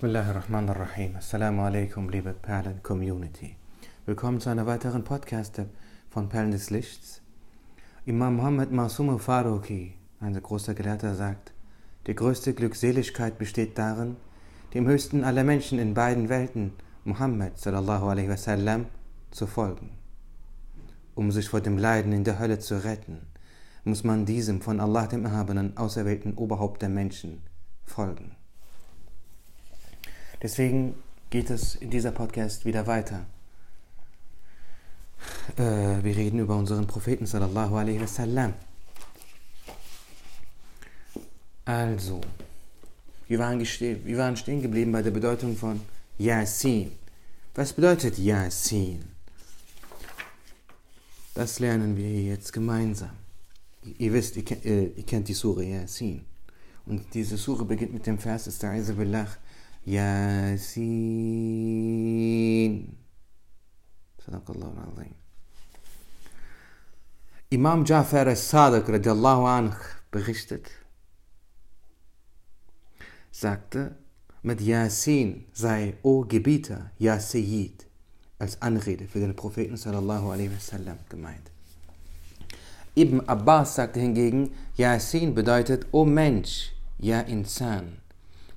Bismillahirrahmanirrahim. Assalamu alaikum, liebe Perlen-Community. Willkommen zu einer weiteren Podcast von Perlen des Lichts. Imam Muhammad Masum Faruqi, ein großer Gelehrter, sagt, die größte Glückseligkeit besteht darin, dem höchsten aller Menschen in beiden Welten, Muhammad sallallahu alaihi wasallam, zu folgen. Um sich vor dem Leiden in der Hölle zu retten, muss man diesem von Allah dem Erhabenen auserwählten Oberhaupt der Menschen folgen. Deswegen geht es in dieser Podcast wieder weiter. Äh, wir reden über unseren Propheten sallallahu alaihi wasallam. Also, wir waren, wir waren stehen geblieben bei der Bedeutung von Yasin. Was bedeutet Yasin? Das lernen wir jetzt gemeinsam. Ihr wisst, ihr, kennt, ihr kennt die Sure Yasin. Und diese Sure beginnt mit dem Vers, Istaizu billah, Yasin. Imam Jafar al-Sadiq radiallahu anh berichtet, sagte, mit Yasin sei O Gebieter, Ya Sayyid, als Anrede für den Propheten sallallahu alaihi wasallam gemeint. Ibn Abbas sagte hingegen, Yasin bedeutet O Mensch, Ja Insan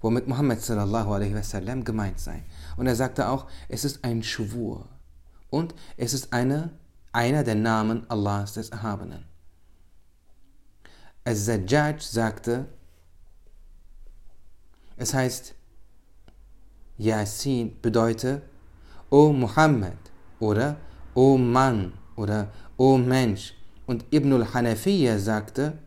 womit Muhammad sallallahu alaihi wasallam gemeint sei. Und er sagte auch, es ist ein Schwur und es ist eine, einer der Namen Allahs des Erhabenen. Al-Zajjaj sagte, es heißt, Yasin bedeutet, O Muhammad oder O Mann oder O Mensch. Und Ibn al-Hanafiya sagte,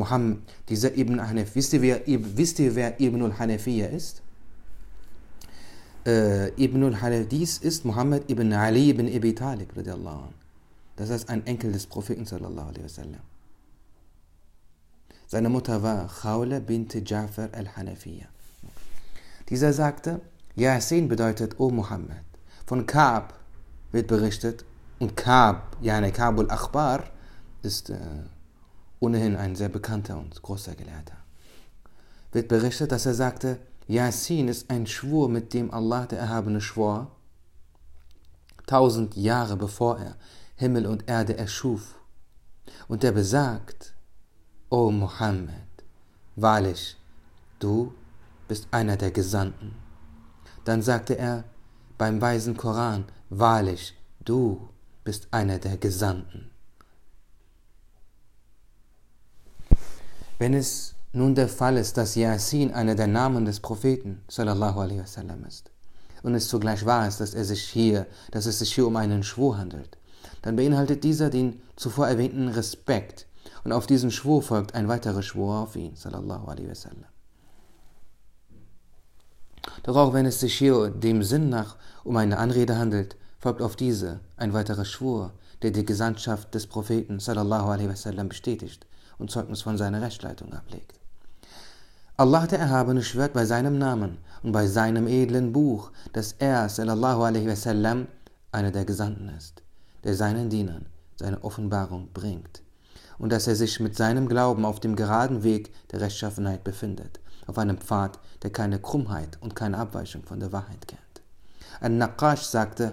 Muhammad, dieser Ibn Hanif, wisst ihr, wer, wisst ihr, wer Ibn al-Hanafiya ist? Äh, Ibn al-Hanif, dies ist Muhammad ibn Ali ibn Abi Talib, das heißt ein Enkel des Propheten sallallahu alaihi wasallam. Seine Mutter war Khawla bint Jafar al-Hanafiya. Dieser sagte, Yasin bedeutet O Muhammad. Von Kaab wird berichtet, und Kaab, yani Kaab al-Akhbar, ist äh, ohnehin ein sehr bekannter und großer Gelehrter, wird berichtet, dass er sagte, Yasin ist ein Schwur, mit dem Allah der Erhabene schwor, tausend Jahre bevor er Himmel und Erde erschuf. Und er besagt, O Muhammad, wahrlich, du bist einer der Gesandten. Dann sagte er beim weisen Koran, wahrlich, du bist einer der Gesandten. Wenn es nun der Fall ist, dass Yasin einer der Namen des Propheten wasallam ist und es zugleich wahr ist, dass, er sich hier, dass es sich hier um einen Schwur handelt, dann beinhaltet dieser den zuvor erwähnten Respekt und auf diesen Schwur folgt ein weiterer Schwur auf ihn. Doch auch wenn es sich hier dem Sinn nach um eine Anrede handelt, folgt auf diese ein weiterer Schwur, der die Gesandtschaft des Propheten sallallahu alaihi wasallam bestätigt und Zeugnis von seiner Rechtsleitung ablegt. Allah der Erhabene schwört bei seinem Namen und bei seinem edlen Buch, dass er, sallallahu alaihi wasallam, einer der Gesandten ist, der seinen Dienern seine Offenbarung bringt und dass er sich mit seinem Glauben auf dem geraden Weg der Rechtschaffenheit befindet, auf einem Pfad, der keine Krummheit und keine Abweichung von der Wahrheit kennt. Ein Naqash sagte,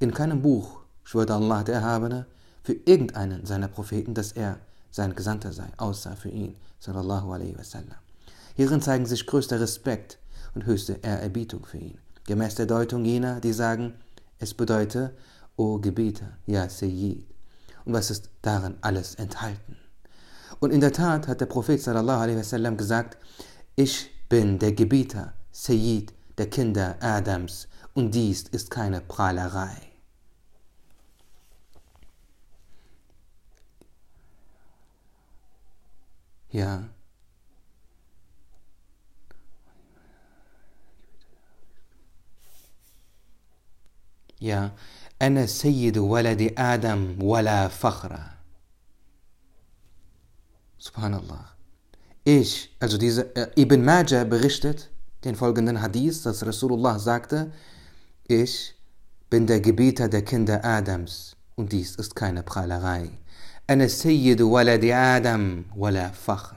in keinem Buch schwört Allah der Erhabene für irgendeinen seiner Propheten, dass er sein Gesandter sei, außer für ihn, sallallahu alaihi wasallam. Hierin zeigen sich größter Respekt und höchste Ehrerbietung für ihn, gemäß der Deutung jener, die sagen, es bedeute, O Gebieter, ja Sayyid. Und was ist darin alles enthalten? Und in der Tat hat der Prophet sallallahu alaihi wasallam gesagt, ich bin der Gebieter, Sayyid der Kinder Adams, und dies ist keine Prahlerei. Ja. Ja. أنا سيد ولد آدم ولا فخر. Subhanallah. Ich, also diese äh, Ibn Majah berichtet den folgenden Hadith, dass Rasulullah sagte, ich bin der Gebieter der Kinder Adams und dies ist keine Prahlerei. أنا سيد ولد آدم ولا فخر.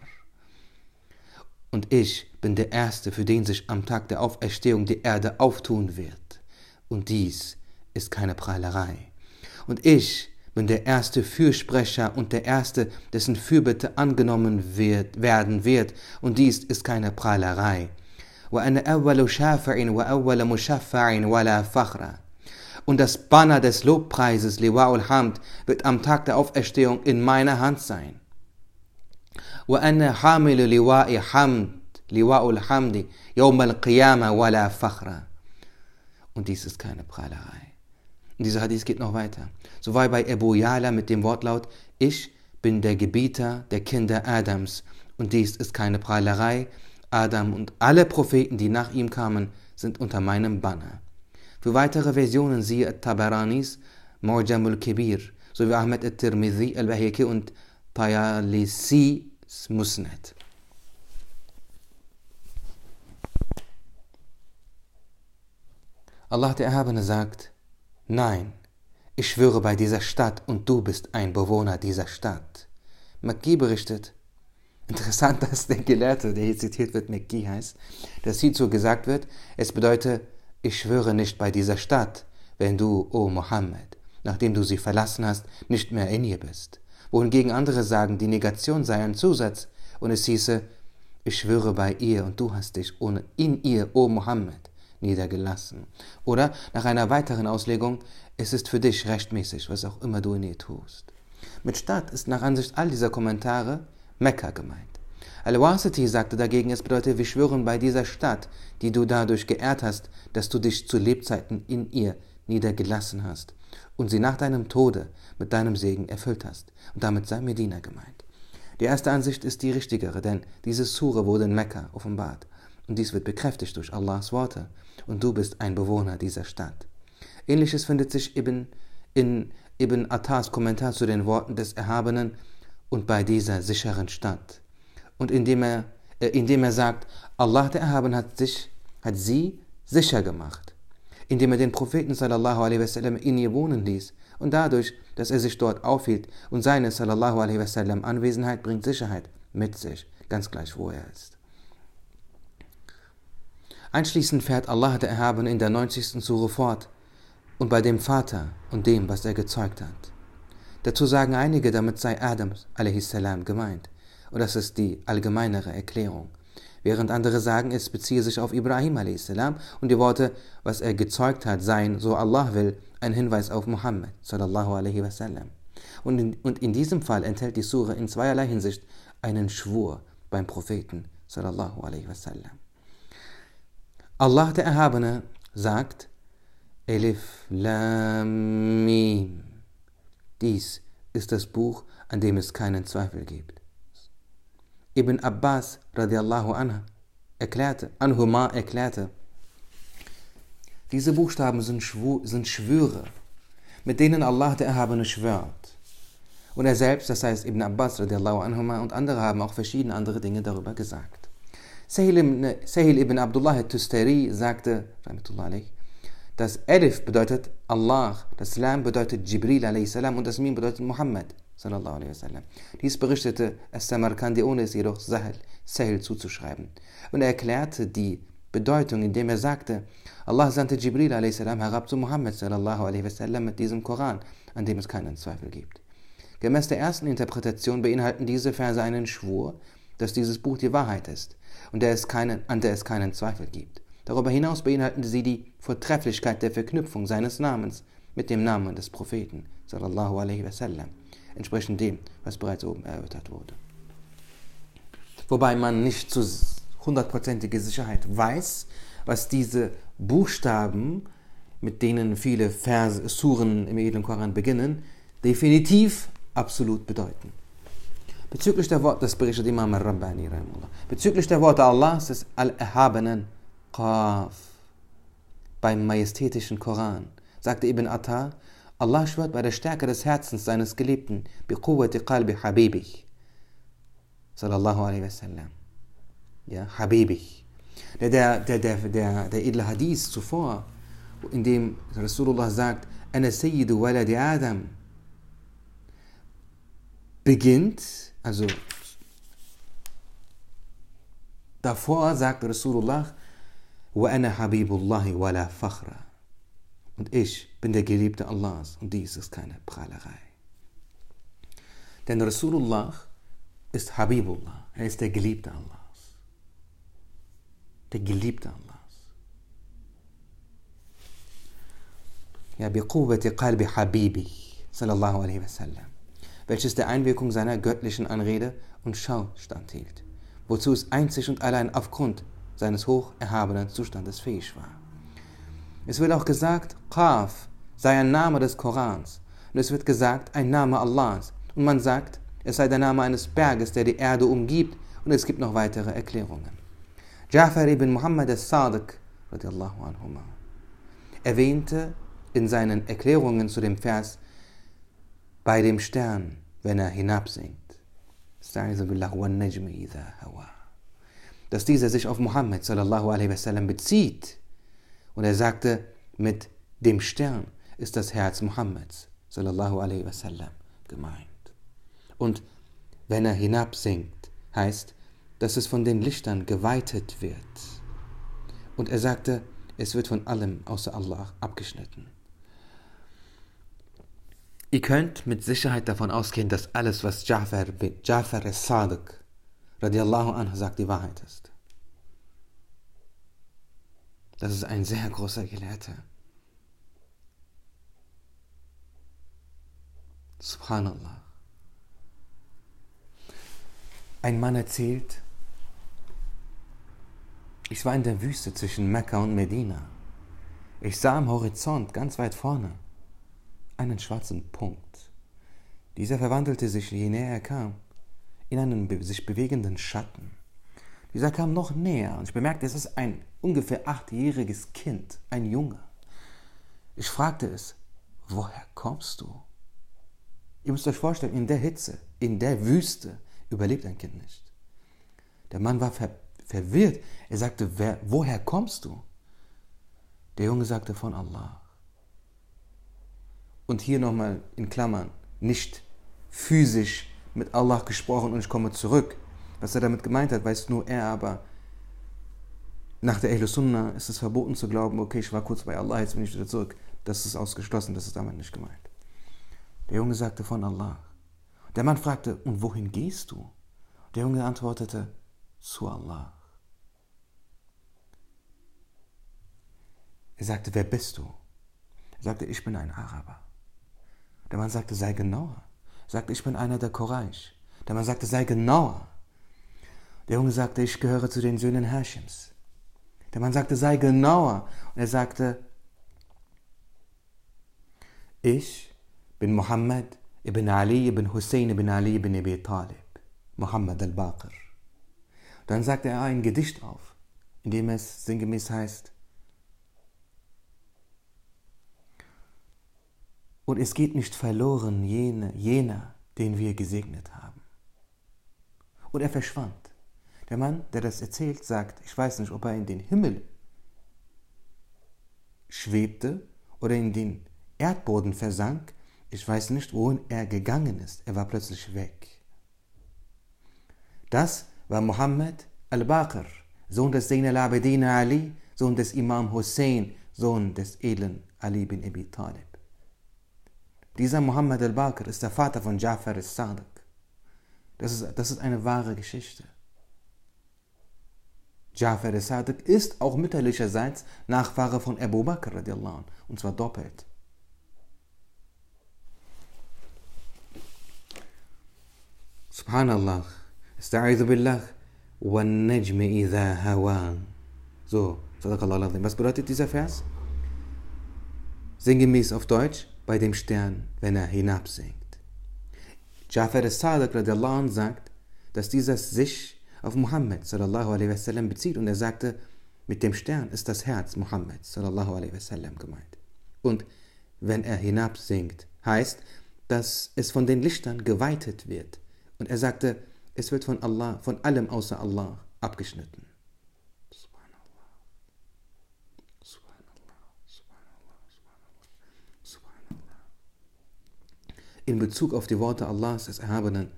Und ich bin der Erste, für den sich am Tag der Auferstehung die Erde auftun wird. Und dies ist keine Prahlerei. Und ich bin der erste Fürsprecher und der erste, dessen Fürbitte angenommen wird, werden wird. Und dies ist keine Prahlerei. Und das Banner des Lobpreises, Liwa'ul Hamd, wird am Tag der Auferstehung in meiner Hand sein. وأنا حامل لواء حمد لواء الحمد يوم القيامة ولا فخرا Und dies ist keine Prahlerei. Und dieser Hadith geht noch weiter. So war bei Ebu Yala mit dem Wortlaut, ich bin der Gebieter der Kinder Adams. Und dies ist keine Prahlerei. Adam und alle Propheten, die nach ihm kamen, sind unter meinem Banner. Für weitere Versionen siehe Tabaranis, Mu'jamul Kibir, sowie Ahmed al-Tirmidhi, al-Bahiki und Tayalisi Musnad. Allah der Erhabene sagt, nein, ich schwöre bei dieser Stadt und du bist ein Bewohner dieser Stadt. Makki berichtet, interessant, dass der Gelehrte, der hier zitiert wird, Makki heißt, dass hierzu gesagt wird, es bedeutet, ich schwöre nicht bei dieser Stadt, wenn du, o oh Mohammed, nachdem du sie verlassen hast, nicht mehr in ihr bist. Wohingegen andere sagen, die Negation sei ein Zusatz und es hieße, ich schwöre bei ihr und du hast dich ohne in ihr, o oh Mohammed, niedergelassen. Oder nach einer weiteren Auslegung, es ist für dich rechtmäßig, was auch immer du in ihr tust. Mit Stadt ist nach Ansicht all dieser Kommentare Mekka gemeint. Al-Wasiti sagte dagegen, es bedeutet, wir schwören bei dieser Stadt, die du dadurch geehrt hast, dass du dich zu Lebzeiten in ihr niedergelassen hast und sie nach deinem Tode mit deinem Segen erfüllt hast. Und damit sei Medina gemeint. Die erste Ansicht ist die richtigere, denn diese Sure wurde in Mekka offenbart. Und dies wird bekräftigt durch Allahs Worte. Und du bist ein Bewohner dieser Stadt. Ähnliches findet sich eben in Ibn Attas Kommentar zu den Worten des Erhabenen und bei dieser sicheren Stadt. Und indem er, äh, indem er sagt, Allah der Erhaben hat, sich, hat sie sicher gemacht, indem er den Propheten sallallahu alaihi wasallam in ihr wohnen ließ und dadurch, dass er sich dort aufhielt und seine sallallahu alaihi wasallam Anwesenheit bringt Sicherheit mit sich, ganz gleich wo er ist. Anschließend fährt Allah der Erhabene in der 90. Sure fort und bei dem Vater und dem, was er gezeugt hat. Dazu sagen einige, damit sei Adam a.s. gemeint. Und das ist die allgemeinere Erklärung. Während andere sagen, es beziehe sich auf Ibrahim a.s. und die Worte, was er gezeugt hat, seien, so Allah will, ein Hinweis auf Muhammad sallallahu. Und in, diesem Fall enthält die Sure in zweierlei Hinsicht einen Schwur beim Propheten sallallahu. Allah der Erhabene sagt, Elif Lam Mim. Dies ist das Buch, an dem es keinen Zweifel gibt. Ibn Abbas radiallahu anhu erklärte, Anhuma erklärte, diese Buchstaben sind, Schwur, sind Schwüre, mit denen Allah der Erhabene schwört. Und er selbst, das heißt Ibn Abbas radiallahu anhuma und andere haben auch verschiedene andere Dinge darüber gesagt. Sahil ibn, Sahil ibn Abdullah al-Tustari sagte, das Elif bedeutet Allah, das Lam bedeutet Jibril a.s. und das Mim bedeutet Muhammad. Dies berichtete As-Samarkandi, ohne es jedoch Sahel, Sahil zuzuschreiben. Und er erklärte die Bedeutung, indem er sagte, Allah sandte Jibril a.s. herab zu Muhammad mit diesem Koran, an dem es keinen Zweifel gibt. Gemäß der ersten Interpretation beinhalten diese Verse einen Schwur, dass dieses Buch die Wahrheit ist und der es keinen, an der es keinen Zweifel gibt. Darüber hinaus beinhalten sie die Vortrefflichkeit der Verknüpfung seines Namens mit dem Namen des Propheten, sallallahu alaihi wasallam, entsprechend dem, was bereits oben erörtert wurde. Wobei man nicht zu hundertprozentiger Sicherheit weiß, was diese Buchstaben, mit denen viele Verse, Suren im edlen Koran beginnen, definitiv absolut bedeuten. Bezüglich der Worte, das berichtet Imam al-Rabbani, bezüglich der Worte Allahs des Al-Erhabenen, Qaf, beim majestätischen Koran, sagte Ibn Atta, Allah schwört bei der Stärke des Herzens seines Geliebten, bi قلب حبيبي صلى الله عليه وسلم يا حبيبي Der, der, der, der, der edle Hadith zuvor, in dem Rasulullah sagt, Ana Sayyidu Waladi Adam, beginnt, also davor sagt Rasulullah, Wa ana Habibullahi wala fakhra. Und ich bin der Geliebte Allahs und dies ist keine Prahlerei. Denn Rasulullah ist Habibullah, er ist der Geliebte Allahs. Der Geliebte Allahs. Ja, بقوة قلب حبيبي صلى الله عليه وسلم welches der Einwirkung seiner göttlichen Anrede und Schau standhielt, wozu es einzig und allein aufgrund seines hoch erhabenen Zustandes fähig war. Es wird auch gesagt, Qaf sei ein Name des Korans und es wird gesagt, ein Name Allahs und man sagt, es sei der Name eines Berges, der die Erde umgibt und es gibt noch weitere Erklärungen. Ja'far ibn Muhammad al-Sadiq erwähnte in seinen Erklärungen zu dem Vers bei dem Stern, wenn er hinabsinkt. Dass dieser sich auf Muhammad wasallam bezieht. Und er sagte, mit dem Stern ist das Herz Muhammads sallallahu alaihi wasallam gemeint. Und wenn er hinabsinkt, heißt, dass es von den Lichtern geweitet wird. Und er sagte, es wird von allem außer Allah abgeschnitten. Ihr könnt mit Sicherheit davon ausgehen, dass alles, was Ja'far, Ja'far al-Sadiq radiallahu anhu sagt, die Wahrheit ist. Das ist ein sehr großer Gelehrter. Subhanallah. Ein Mann erzählt, ich war in der Wüste zwischen Mekka und Medina. Ich sah am Horizont ganz weit vorne einen schwarzen Punkt. Dieser verwandelte sich, je näher er kam, in einen sich bewegenden Schatten. Dieser kam noch näher und ich bemerkte, es ist ein ungefähr achtjähriges Kind, ein Junge. Ich fragte es, woher kommst du? Ihr müsst euch vorstellen, in der Hitze, in der Wüste überlebt ein Kind nicht. Der Mann war ver verwirrt. Er sagte, wer, woher kommst du? Der Junge sagte, von Allah. Und hier nochmal in Klammern, nicht physisch mit Allah gesprochen und ich komme zurück. Was er damit gemeint hat, weiß nur er, aber nach der Ahl Sunnah ist es verboten zu glauben, okay, ich war kurz bei Allah, jetzt bin ich wieder zurück. Das ist ausgeschlossen, das ist damit nicht gemeint. Der Junge sagte von Allah. Der Mann fragte, und wohin gehst du? Der Junge antwortete, zu Allah. Er sagte, wer bist du? Er sagte, ich bin ein Araber. Der Mann sagte, sei genauer. Er sagte, ich bin einer der Quraysh. Der Mann sagte, sei genauer. Der Junge sagte, ich gehöre zu den Söhnen Hashims. Der Mann sagte, sei genauer. Und er sagte, ich bin Muhammad ibn Ali ibn Hussein ibn Ali ibn Abi Talib. Muhammad al-Baqir. Dann sagte er ein Gedicht auf, in dem es sinngemäß heißt, Und es geht nicht verloren jene, jener, den wir gesegnet haben. Und er verschwand. Der Mann, der das erzählt, sagt, ich weiß nicht, ob er in den Himmel schwebte oder in den Erdboden versank. Ich weiß nicht, wohin er gegangen ist. Er war plötzlich weg. Das war Muhammad al-Baqir, Sohn des Zain al-Abidin Ali, Sohn des Imam Hussein, Sohn des edlen Ali bin Abi Talib. Dieser Muhammad al-Bakr ist der Vater von Ja'far al-Sadiq. Das ist, das ist eine wahre Geschichte. Jafar al-Sadiq ist auch mütterlicherseits Nachfahre von Abu Bakr radiallahu anh, und zwar doppelt. Subhanallah, Esta'idhu billah, wan najmi idha hawa. So, Sadaqallah Was bedeutet dieser Vers? Sinngemäß auf Deutsch, bei dem Stern, wenn er hinabsinkt. Jafar al-Sadiq radiallahu anh, sagt, dass dieser sich auf Muhammad sallallahu alaihi wasallam bezieht und er sagte, mit dem Stern ist das Herz Muhammad sallallahu alaihi wasallam gemeint. Und wenn er hinabsinkt, heißt, dass es von den Lichtern geweitet wird. Und er sagte, es wird von Allah, von allem außer Allah abgeschnitten. in Bezug auf die Worte Allahs des Erhabenen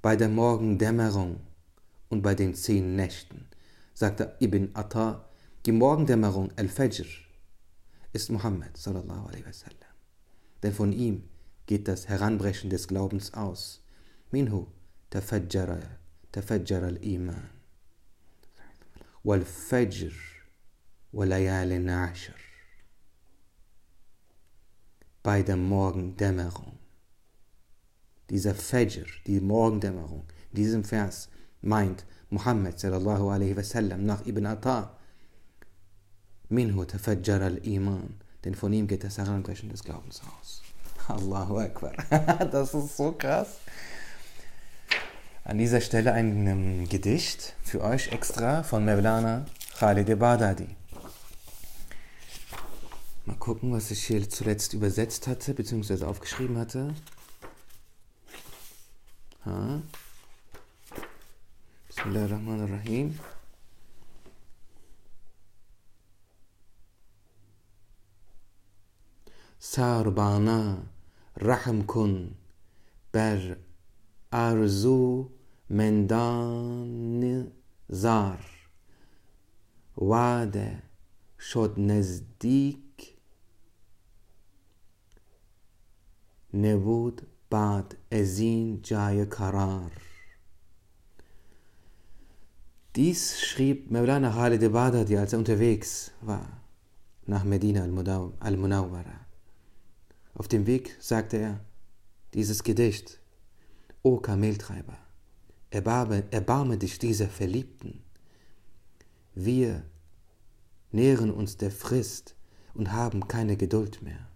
bei der Morgendämmerung und bei den zehn Nächten. sagte Ibn Atta, die Morgendämmerung Al-Fajr ist Muhammad sallallahu alaihi wasallam. Denn von ihm geht das Heranbrechen des Glaubens aus. Minhu tafajjara, tafajjara al-Iman. Wal-Fajr walayalin ashar. Bei der Morgendämmerung. Dieser Fajr, die Morgendämmerung, in diesem Vers meint Muhammad sallallahu alaihi wasallam nach Ibn Atta. Minhu tafajjara al-Iman. Denn von ihm geht das Heranbrechen des Glaubens aus. Allahu Akbar. Das ist so krass. An dieser Stelle ein um, Gedicht für euch extra von Mevlana Khalid Badadi. Mal gucken, was ich hier zuletzt übersetzt hatte, beziehungsweise aufgeschrieben hatte. Ha. Bismillahirrahmanirrahim. ساربانا رحم کن بر ارزو مندان زار وعده شد نزدیک نبود بعد از این جای قرار Dies schrieb Mevlana Khalid Badadi, als er unterwegs war nach Medina al-Munawwara. Auf dem Weg sagte er dieses Gedicht, O Kameltreiber, erbarme, erbarme dich dieser Verliebten. Wir nähren uns der Frist und haben keine Geduld mehr.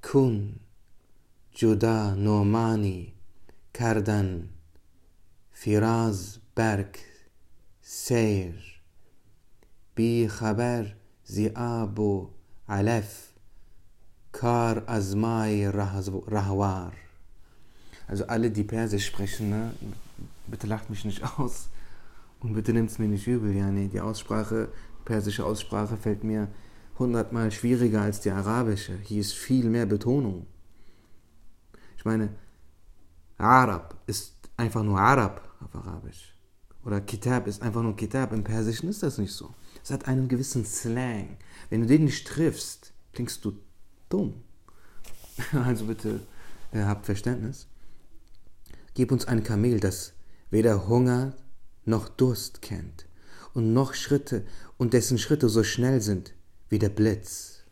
Kun جدا نومانی کردن فراز برگ سیر بی خبر زی آب و علف kar azmai rahwar. Also alle, die Persisch sprechen, ne, bitte lacht mich nicht aus und bitte nimmt es mir nicht übel. Ja, nee, die Aussprache, persische Aussprache fällt mir hundertmal schwieriger als die arabische. Hier ist viel mehr Betonung. Ich meine, Arab ist einfach nur Arab auf Arabisch. Oder Kitab ist einfach nur Kitab. Im Persischen ist das nicht so. Es hat einen gewissen Slang. Wenn du den nicht triffst, klingst du dumm. Also bitte äh, habt Verständnis. Gib uns ein Kamel, das weder Hunger noch Durst kennt und noch Schritte und dessen Schritte so schnell sind wie der Blitz.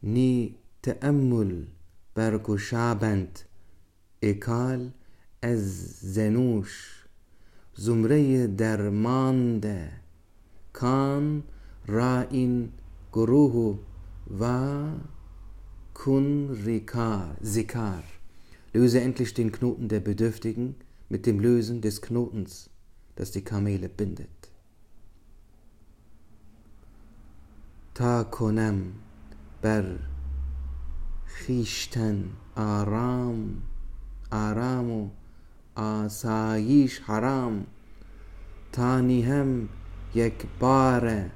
Ni ta'ammul برگشابند اکال از زنوش زمره درمانده کان را این گروه و kun rikar, sikar. Löse endlich den Knoten der Bedürftigen mit dem Lösen des Knotens, das die Kamele bindet. Ta konem ber خیشتن آرام آرام و آسایش حرام تانی هم یک بار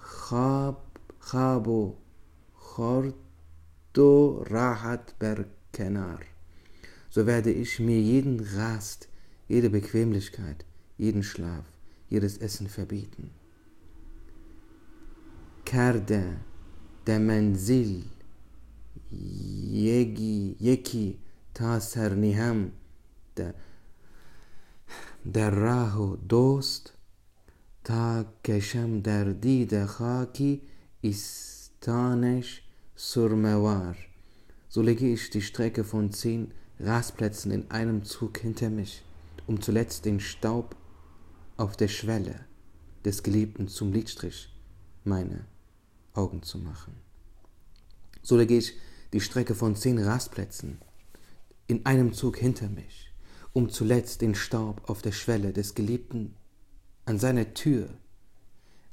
خواب خواب و خورد و راحت بر Kenar. So werde ich mir jeden Rast, jede Bequemlichkeit, jeden Schlaf, jedes Essen verbieten. Kerde در منزل یکی یکی تا سرنیهم در, در راه و دوست تا کشم در دید خاکی استانش surmewar. So lege ich die Strecke von zehn Rasplätzen in einem Zug hinter mich, um zuletzt den Staub auf der Schwelle des Geliebten zum Lidstrich meine Augen zu machen. So lege ich die Strecke von zehn Rastplätzen in einem Zug hinter mich, um zuletzt den Staub auf der Schwelle des Geliebten an seiner Tür,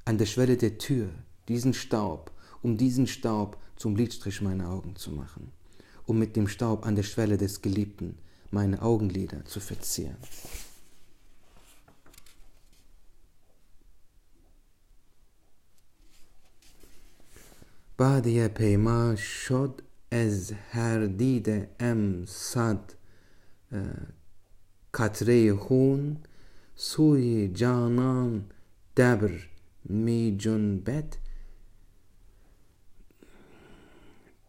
an der Schwelle der Tür, diesen Staub, um diesen Staub zum Lidstrich meiner Augen zu machen, um mit dem Staub an der Schwelle des Geliebten meine Augenlider zu verzieren. بعد یه پیما شد از هر دیده ام صد قطره خون سوی جانان دبر می جنبد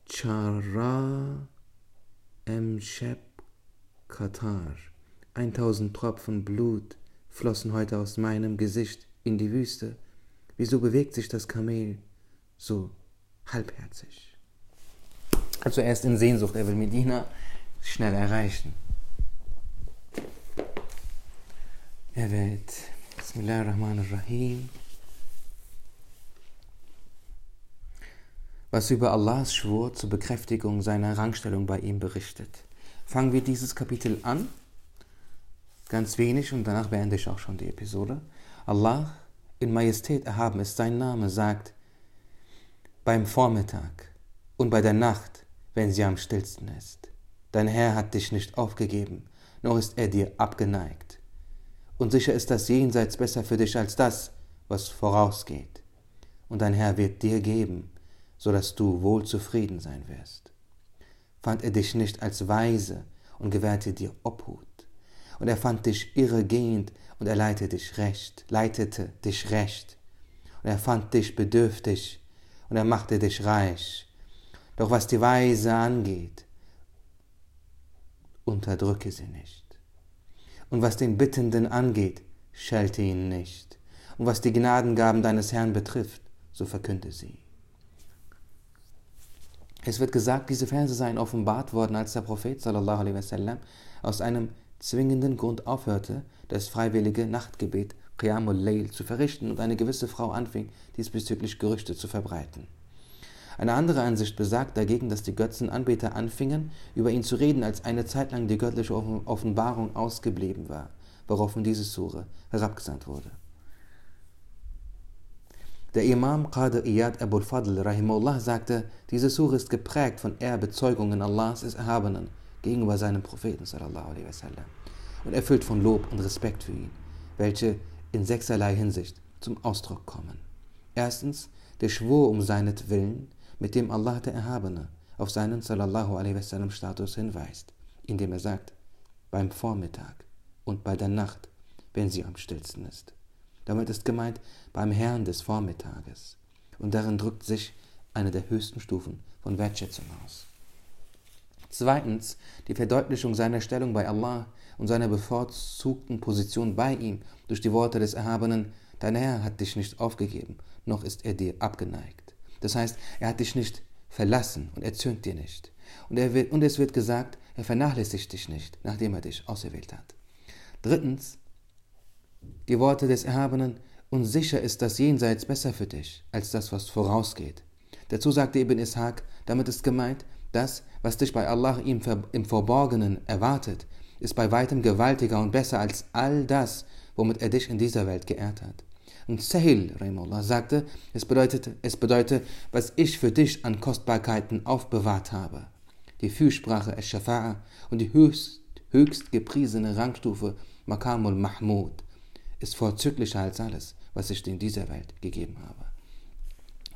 چرا امشب Katar. 1000 Tropfen Blut flossen heute aus meinem Gesicht in die Wüste. Wieso bewegt sich das Kamel so Halbherzig? Also er ist in Sehnsucht, er will Medina schnell erreichen. Er wird Bismillahirrahmanirrahim was über Allahs Schwur zur Bekräftigung seiner Rangstellung bei ihm berichtet. Fangen wir dieses Kapitel an, ganz wenig und danach beende ich auch schon die Episode. Allah in Majestät erhaben ist sein Name, sagt, beim Vormittag und bei der Nacht, wenn sie am stillsten ist. Dein Herr hat dich nicht aufgegeben, noch ist er dir abgeneigt. Und sicher ist das Jenseits besser für dich als das, was vorausgeht. Und dein Herr wird dir geben, so dass du wohl zufrieden sein wirst. Fand er dich nicht als weise und gewährte dir Obhut. Und er fand dich irregehend und er leitete dich recht, leitete dich recht. Und er fand dich bedürftig und er machte dich reich. Doch was die Weise angeht, unterdrücke sie nicht. Und was den Bittenden angeht, schelte ihn nicht. Und was die Gnadengaben deines Herrn betrifft, so verkünde sie. Es wird gesagt, diese Verse seien offenbart worden, als der Prophet sallallahu alaihi wasallam aus einem zwingenden Grund aufhörte, das freiwillige Nachtgebet Qiyamul Layl zu verrichten und eine gewisse Frau anfing, diesbezüglich Gerüchte zu verbreiten. Eine andere Ansicht besagt dagegen, dass die Götzenanbeter anfingen, über ihn zu reden, als eine Zeit lang die göttliche Offenbarung ausgeblieben war, woraufhin diese Sure herabgesandt wurde. Der Imam Qadir Iyad Abul Fadl rahimullah sagte, diese Surah ist geprägt von Ehrbezeugungen Allahs des Erhabenen gegenüber seinem Propheten sallallahu alaihi wasallam und erfüllt von Lob und Respekt für ihn, welche in sechserlei Hinsicht zum Ausdruck kommen. Erstens der Schwur um seinetwillen, mit dem Allah der Erhabene auf seinen sallallahu alaihi wasallam Status hinweist, indem er sagt, beim Vormittag und bei der Nacht, wenn sie am stillsten ist. Damit ist gemeint beim Herrn des Vormittages. Und darin drückt sich eine der höchsten Stufen von Wertschätzung aus. Zweitens die Verdeutlichung seiner Stellung bei Allah und seiner bevorzugten Position bei ihm durch die Worte des Erhabenen, dein Herr hat dich nicht aufgegeben, noch ist er dir abgeneigt. Das heißt, er hat dich nicht verlassen und er zürnt dir nicht. Und, er wird, und es wird gesagt, er vernachlässigt dich nicht, nachdem er dich auserwählt hat. Drittens, die Worte des Erhabenen, und sicher ist das Jenseits besser für dich, als das, was vorausgeht. Dazu sagte Ibn Ishaq, damit ist gemeint, das, was dich bei Allah im Verborgenen erwartet, ist bei weitem gewaltiger und besser als all das, womit er dich in dieser Welt geehrt hat. Und Sahil, Rahimullah, sagte, es bedeutet, es bedeutet, was ich für dich an Kostbarkeiten aufbewahrt habe. Die Fürsprache Esh-Shafa'a und die höchst, höchst gepriesene Rangstufe Makamul Mahmud ist vorzüglicher als alles, was ich dir in dieser Welt gegeben habe.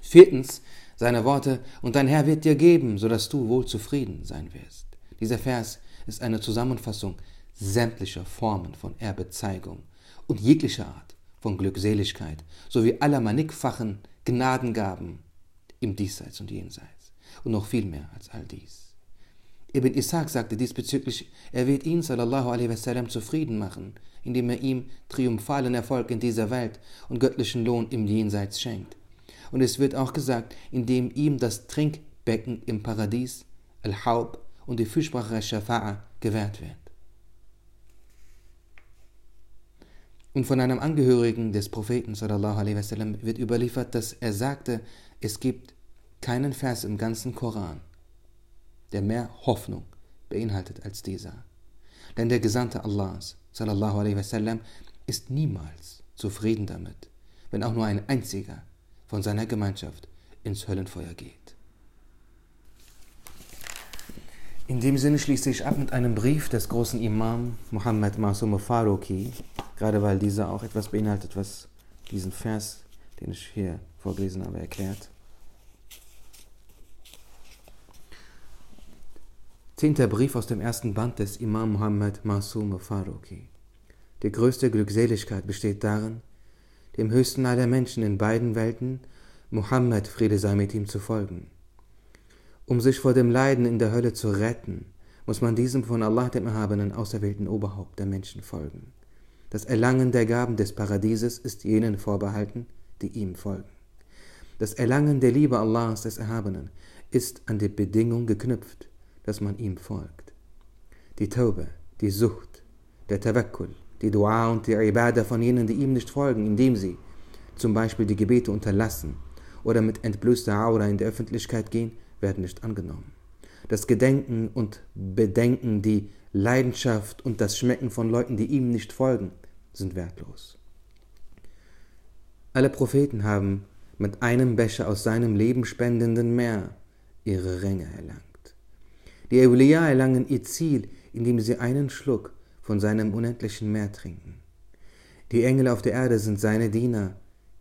Viertens, seine Worte, und dein Herr wird dir geben, sodass du wohl zufrieden sein wirst. Dieser Vers ist eine Zusammenfassung sämtlicher Formen von Erbezeigung und jeglicher Art von Glückseligkeit sowie aller mannigfachen Gnadengaben im Diesseits und Jenseits und noch viel mehr als all dies. Ibn Ishaq sagte diesbezüglich, er wird ihn sallallahu alaihi wasallam zufrieden machen, indem er ihm triumphalen Erfolg in dieser Welt und göttlichen Lohn im Jenseits schenkt. Und es wird auch gesagt, indem ihm das Trinkbecken im Paradies, Al-Haub und die Fürsprache Shafa'a gewährt wird. Und von einem Angehörigen des Propheten wasallam wird überliefert, dass er sagte, es gibt keinen Vers im ganzen Koran, der mehr Hoffnung beinhaltet als dieser. Denn der Gesandte Allahs sallallahu wasallam ist niemals zufrieden damit, wenn auch nur ein einziger von seiner Gemeinschaft ins Höllenfeuer geht. In dem Sinne schließe ich ab mit einem Brief des großen Imam Muhammad Masum Faruqi, gerade weil dieser auch etwas beinhaltet, was diesen Vers, den ich hier vorgelesen habe, erklärt. Zehnter Brief aus dem ersten Band des Imam Muhammad Masum Faruqi. Die größte Glückseligkeit besteht darin, dem höchsten aller Menschen in beiden Welten, Muhammad, Friede sei mit ihm, zu folgen. Um sich vor dem Leiden in der Hölle zu retten, muss man diesem von Allah dem Erhabenen auserwählten Oberhaupt der Menschen folgen. Das Erlangen der Gaben des Paradieses ist jenen vorbehalten, die ihm folgen. Das Erlangen der Liebe Allahs des Erhabenen ist an die Bedingung geknüpft, dass man ihm folgt. Die Taube, die Sucht, der Tawakkul, die Dua und die Ibadah von jenen, die ihm nicht folgen, indem sie zum Beispiel die Gebete unterlassen oder mit entblößter Aura in die Öffentlichkeit gehen, werden nicht angenommen. Das Gedenken und Bedenken, die Leidenschaft und das Schmecken von Leuten, die ihm nicht folgen, sind wertlos. Alle Propheten haben mit einem Becher aus seinem lebenspendenden Meer ihre Ränge erlangt. Die Eulia erlangen ihr Ziel, indem sie einen Schluck von seinem unendlichen Meer trinken. Die Engel auf der Erde sind seine Diener,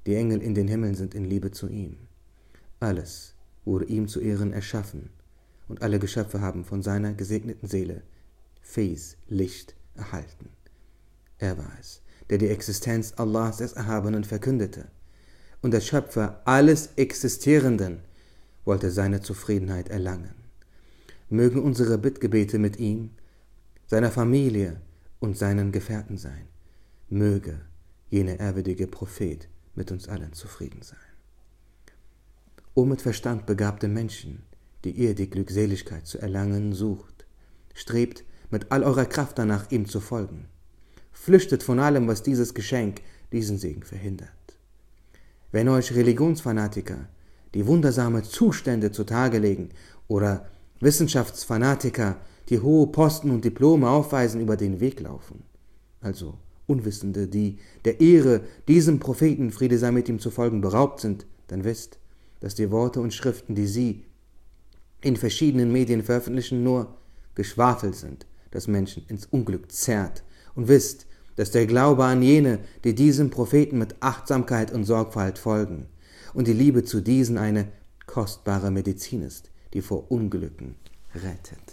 die Engel in den Himmeln sind in Liebe zu ihm. Alles wurde ihm zu Ehren erschaffen, und alle Geschöpfe haben von seiner gesegneten Seele Fes, Licht, erhalten. Er war es, der die Existenz Allahs des Erhabenen verkündete, und der Schöpfer alles Existierenden wollte seine Zufriedenheit erlangen. Mögen unsere Bittgebete mit ihm, seiner Familie und seinen Gefährten sein. Möge jener ehrwürdige Prophet mit uns allen zufrieden sein. O mit Verstand begabte Menschen, die ihr die Glückseligkeit zu erlangen sucht, strebt mit all eurer Kraft danach, ihm zu folgen. Flüchtet von allem, was dieses Geschenk, diesen Segen verhindert. Wenn euch Religionsfanatiker die wundersame Zustände zutage legen oder Wissenschaftsfanatiker die hohe Posten und Diplome aufweisen, über den Weg laufen. Also Unwissende, die der Ehre, diesem Propheten, Friede sei mit ihm zu folgen, beraubt sind, dann wisst, dass die Worte und Schriften, die sie in verschiedenen Medien veröffentlichen, nur Geschwafel sind, das Menschen ins Unglück zerrt. Und wisst, dass der Glaube an jene, die diesem Propheten mit Achtsamkeit und Sorgfalt folgen, und die Liebe zu diesen eine kostbare Medizin ist, die vor Unglücken rettet.